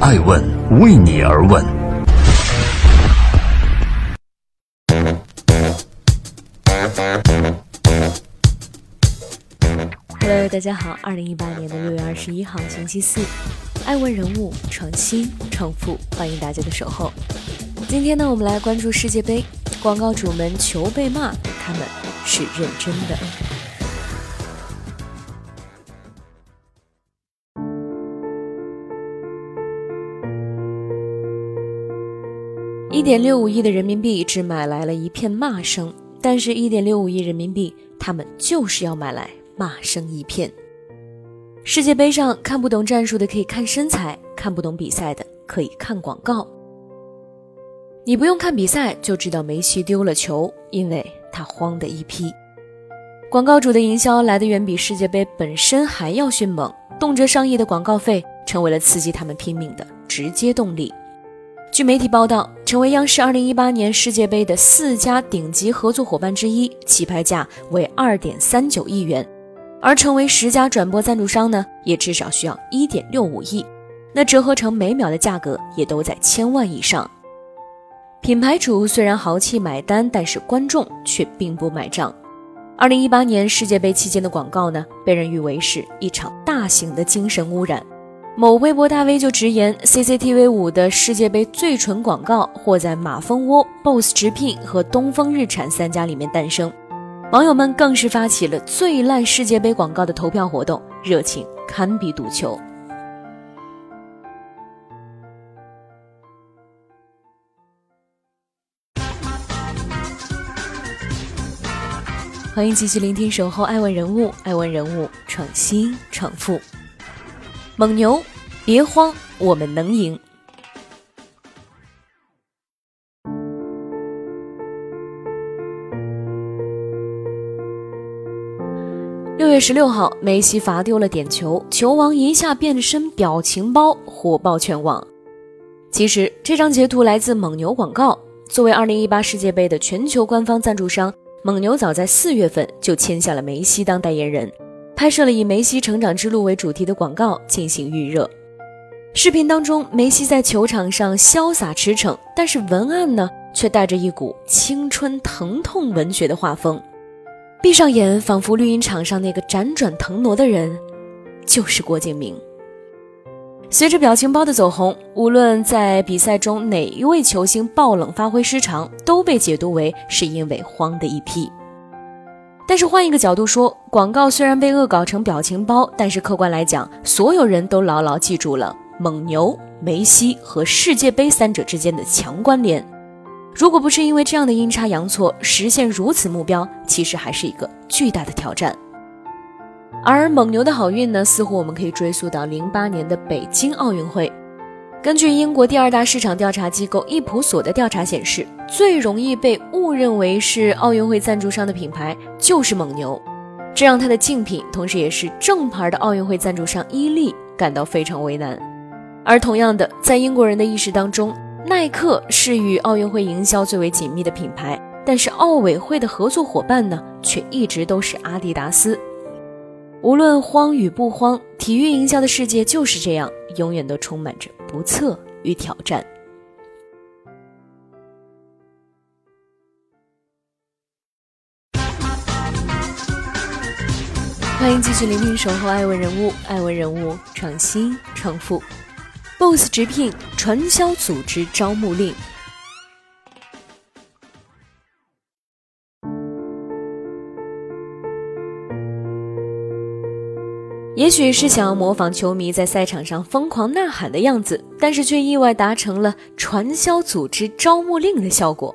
爱问为你而问。Hello，大家好，二零一八年的六月二十一号，星期四，爱问人物创新创富，欢迎大家的守候。今天呢，我们来关注世界杯，广告主们求被骂，他们是认真的。点六五亿的人民币只买来了一片骂声，但是，一点六五亿人民币，他们就是要买来骂声一片。世界杯上看不懂战术的可以看身材，看不懂比赛的可以看广告。你不用看比赛就知道梅西丢了球，因为他慌的一批。广告主的营销来的远比世界杯本身还要迅猛，动辄上亿的广告费成为了刺激他们拼命的直接动力。据媒体报道，成为央视2018年世界杯的四家顶级合作伙伴之一，起拍价为2.39亿元；而成为十家转播赞助商呢，也至少需要1.65亿，那折合成每秒的价格也都在千万以上。品牌主虽然豪气买单，但是观众却并不买账。2018年世界杯期间的广告呢，被人誉为是一场大型的精神污染。某微博大 V 就直言，CCTV 五的世界杯最纯广告或在马蜂窝、BOSS 直聘和东风日产三家里面诞生。网友们更是发起了最烂世界杯广告的投票活动，热情堪比赌球。欢迎继续聆听《守候爱问人物》，爱问人物创新创富。蒙牛，别慌，我们能赢。六月十六号，梅西罚丢了点球，球王一下变身表情包，火爆全网。其实，这张截图来自蒙牛广告。作为二零一八世界杯的全球官方赞助商，蒙牛早在四月份就签下了梅西当代言人，拍摄了以梅西成长之路为主题的广告进行预热。视频当中，梅西在球场上潇洒驰骋，但是文案呢，却带着一股青春疼痛文学的画风。闭上眼，仿佛绿茵场上那个辗转腾挪的人，就是郭敬明。随着表情包的走红，无论在比赛中哪一位球星爆冷发挥失常，都被解读为是因为慌的一批。但是换一个角度说，广告虽然被恶搞成表情包，但是客观来讲，所有人都牢牢记住了。蒙牛、梅西和世界杯三者之间的强关联，如果不是因为这样的阴差阳错，实现如此目标，其实还是一个巨大的挑战。而蒙牛的好运呢，似乎我们可以追溯到零八年的北京奥运会。根据英国第二大市场调查机构易普索的调查显示，最容易被误认为是奥运会赞助商的品牌就是蒙牛，这让他的竞品，同时也是正牌的奥运会赞助商伊利感到非常为难。而同样的，在英国人的意识当中，耐克是与奥运会营销最为紧密的品牌，但是奥委会的合作伙伴呢，却一直都是阿迪达斯。无论慌与不慌，体育营销的世界就是这样，永远都充满着不测与挑战。欢迎继续聆听《守候爱问人物》，爱问人物创新创富。BOSS 直聘传销组织招募令。也许是想要模仿球迷在赛场上疯狂呐喊的样子，但是却意外达成了传销组织招募令的效果。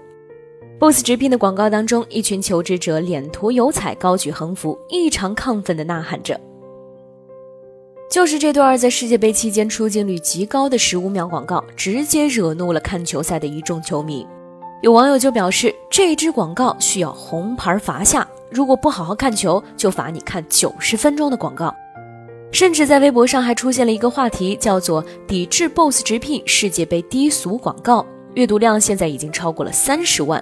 BOSS 直聘的广告当中，一群求职者脸涂油彩，高举横幅，异常亢奋地呐喊着。就是这段在世界杯期间出镜率极高的十五秒广告，直接惹怒了看球赛的一众球迷。有网友就表示，这支广告需要红牌罚下，如果不好好看球，就罚你看九十分钟的广告。甚至在微博上还出现了一个话题，叫做“抵制 BOSS 直聘世界杯低俗广告”，阅读量现在已经超过了三十万。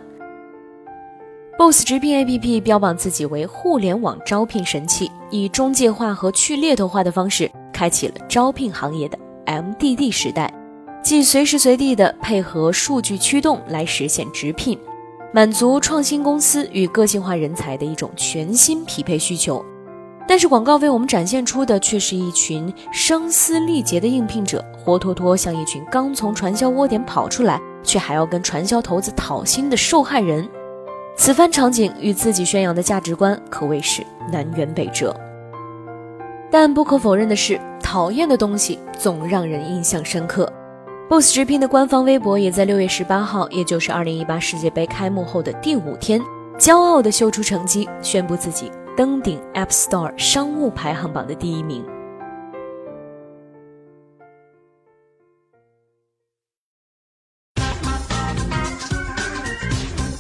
BOSS 直聘 APP 标榜自己为互联网招聘神器，以中介化和去猎头化的方式。开启了招聘行业的 MDD 时代，即随时随地的配合数据驱动来实现直聘，满足创新公司与个性化人才的一种全新匹配需求。但是广告为我们展现出的却是一群声嘶力竭的应聘者，活脱脱像一群刚从传销窝点跑出来，却还要跟传销头子讨薪的受害人。此番场景与自己宣扬的价值观可谓是南辕北辙。但不可否认的是，讨厌的东西总让人印象深刻。Boss 直聘的官方微博也在六月十八号，也就是二零一八世界杯开幕后的第五天，骄傲地秀出成绩，宣布自己。登顶 App Store 商务排行榜的第一名。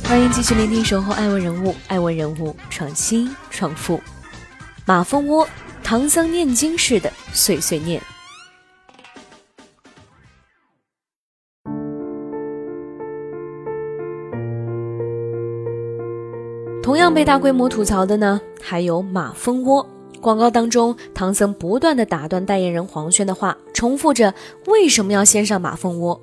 欢迎继续聆听《守候爱问人物》，爱问人物创新创富。马蜂窝，唐僧念经似的碎碎念。同样被大规模吐槽的呢，还有马蜂窝广告当中，唐僧不断的打断代言人黄轩的话，重复着为什么要先上马蜂窝。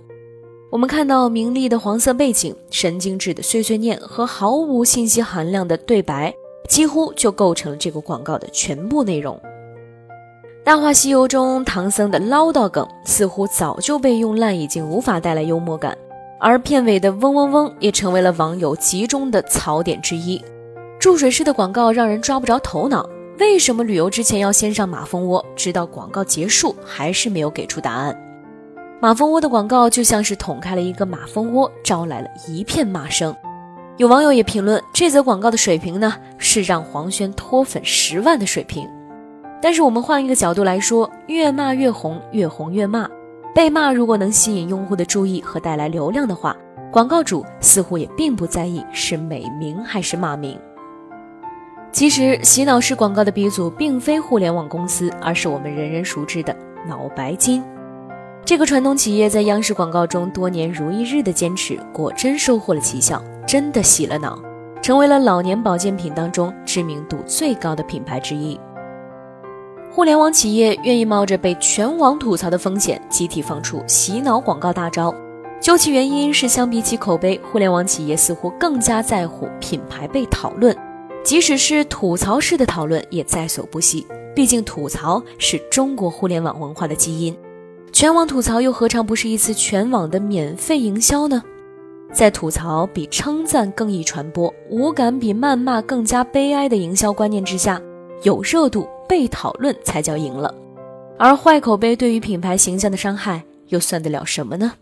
我们看到明丽的黄色背景、神经质的碎碎念和毫无信息含量的对白，几乎就构成了这个广告的全部内容。《大话西游》中唐僧的唠叨梗似乎早就被用烂，已经无法带来幽默感。而片尾的嗡嗡嗡也成为了网友集中的槽点之一。注水式的广告让人抓不着头脑，为什么旅游之前要先上马蜂窝？直到广告结束，还是没有给出答案。马蜂窝的广告就像是捅开了一个马蜂窝，招来了一片骂声。有网友也评论，这则广告的水平呢，是让黄轩脱粉十万的水平。但是我们换一个角度来说，越骂越红，越红越骂。被骂如果能吸引用户的注意和带来流量的话，广告主似乎也并不在意是美名还是骂名。其实洗脑式广告的鼻祖并非互联网公司，而是我们人人熟知的脑白金。这个传统企业在央视广告中多年如一日的坚持，果真收获了奇效，真的洗了脑，成为了老年保健品当中知名度最高的品牌之一。互联网企业愿意冒着被全网吐槽的风险，集体放出洗脑广告大招。究其原因，是相比起口碑，互联网企业似乎更加在乎品牌被讨论，即使是吐槽式的讨论也在所不惜。毕竟吐槽是中国互联网文化的基因，全网吐槽又何尝不是一次全网的免费营销呢？在吐槽比称赞更易传播，无感比谩骂更加悲哀的营销观念之下，有热度。被讨论才叫赢了，而坏口碑对于品牌形象的伤害又算得了什么呢？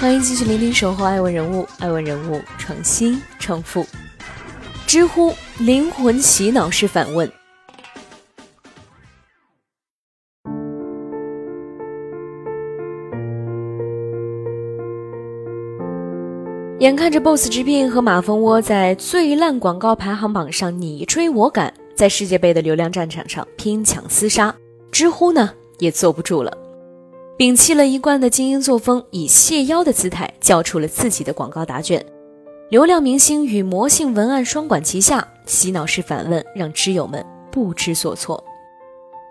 欢迎继续聆听《守候爱问人物》，爱问人物创新创富，知乎灵魂洗脑式反问。眼看着 BOSS 直聘和马蜂窝在最烂广告排行榜上你追我赶，在世界杯的流量战场上拼抢厮杀，知乎呢也坐不住了，摒弃了一贯的精英作风，以谢邀的姿态交出了自己的广告答卷。流量明星与魔性文案双管齐下，洗脑式反问让知友们不知所措。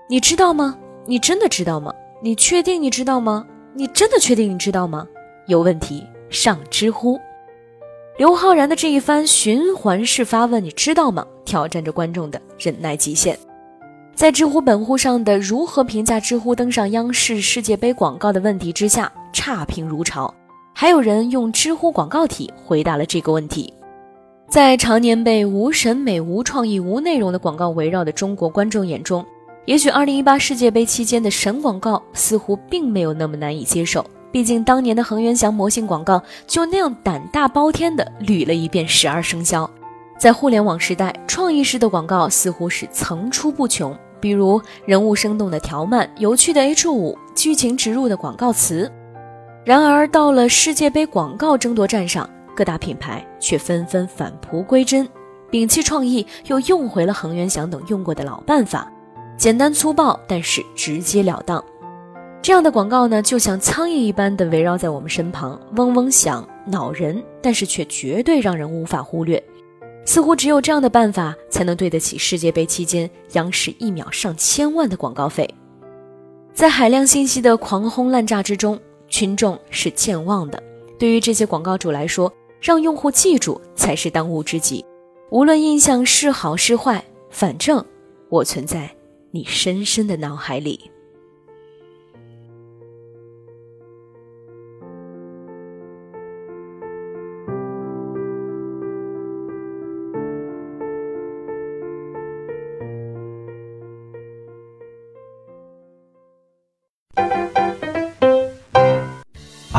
你知道吗？你真的知道吗？你确定你知道吗？你真的确定你知道吗？有问题上知乎。刘昊然的这一番循环式发问，你知道吗？挑战着观众的忍耐极限。在知乎本乎上的如何评价知乎登上央视世界杯广告的问题之下，差评如潮。还有人用知乎广告体回答了这个问题。在常年被无审美、无创意、无内容的广告围绕的中国观众眼中，也许2018世界杯期间的神广告似乎并没有那么难以接受。毕竟当年的恒源祥魔性广告就那样胆大包天的捋了一遍十二生肖，在互联网时代，创意式的广告似乎是层出不穷，比如人物生动的条漫、有趣的 H 五、剧情植入的广告词。然而到了世界杯广告争夺战上，各大品牌却纷纷返璞归真，摒弃创意，又用回了恒源祥等用过的老办法，简单粗暴，但是直截了当。这样的广告呢，就像苍蝇一般的围绕在我们身旁，嗡嗡响，恼人，但是却绝对让人无法忽略。似乎只有这样的办法，才能对得起世界杯期间央视一秒上千万的广告费。在海量信息的狂轰滥炸之中，群众是健忘的。对于这些广告主来说，让用户记住才是当务之急。无论印象是好是坏，反正我存在你深深的脑海里。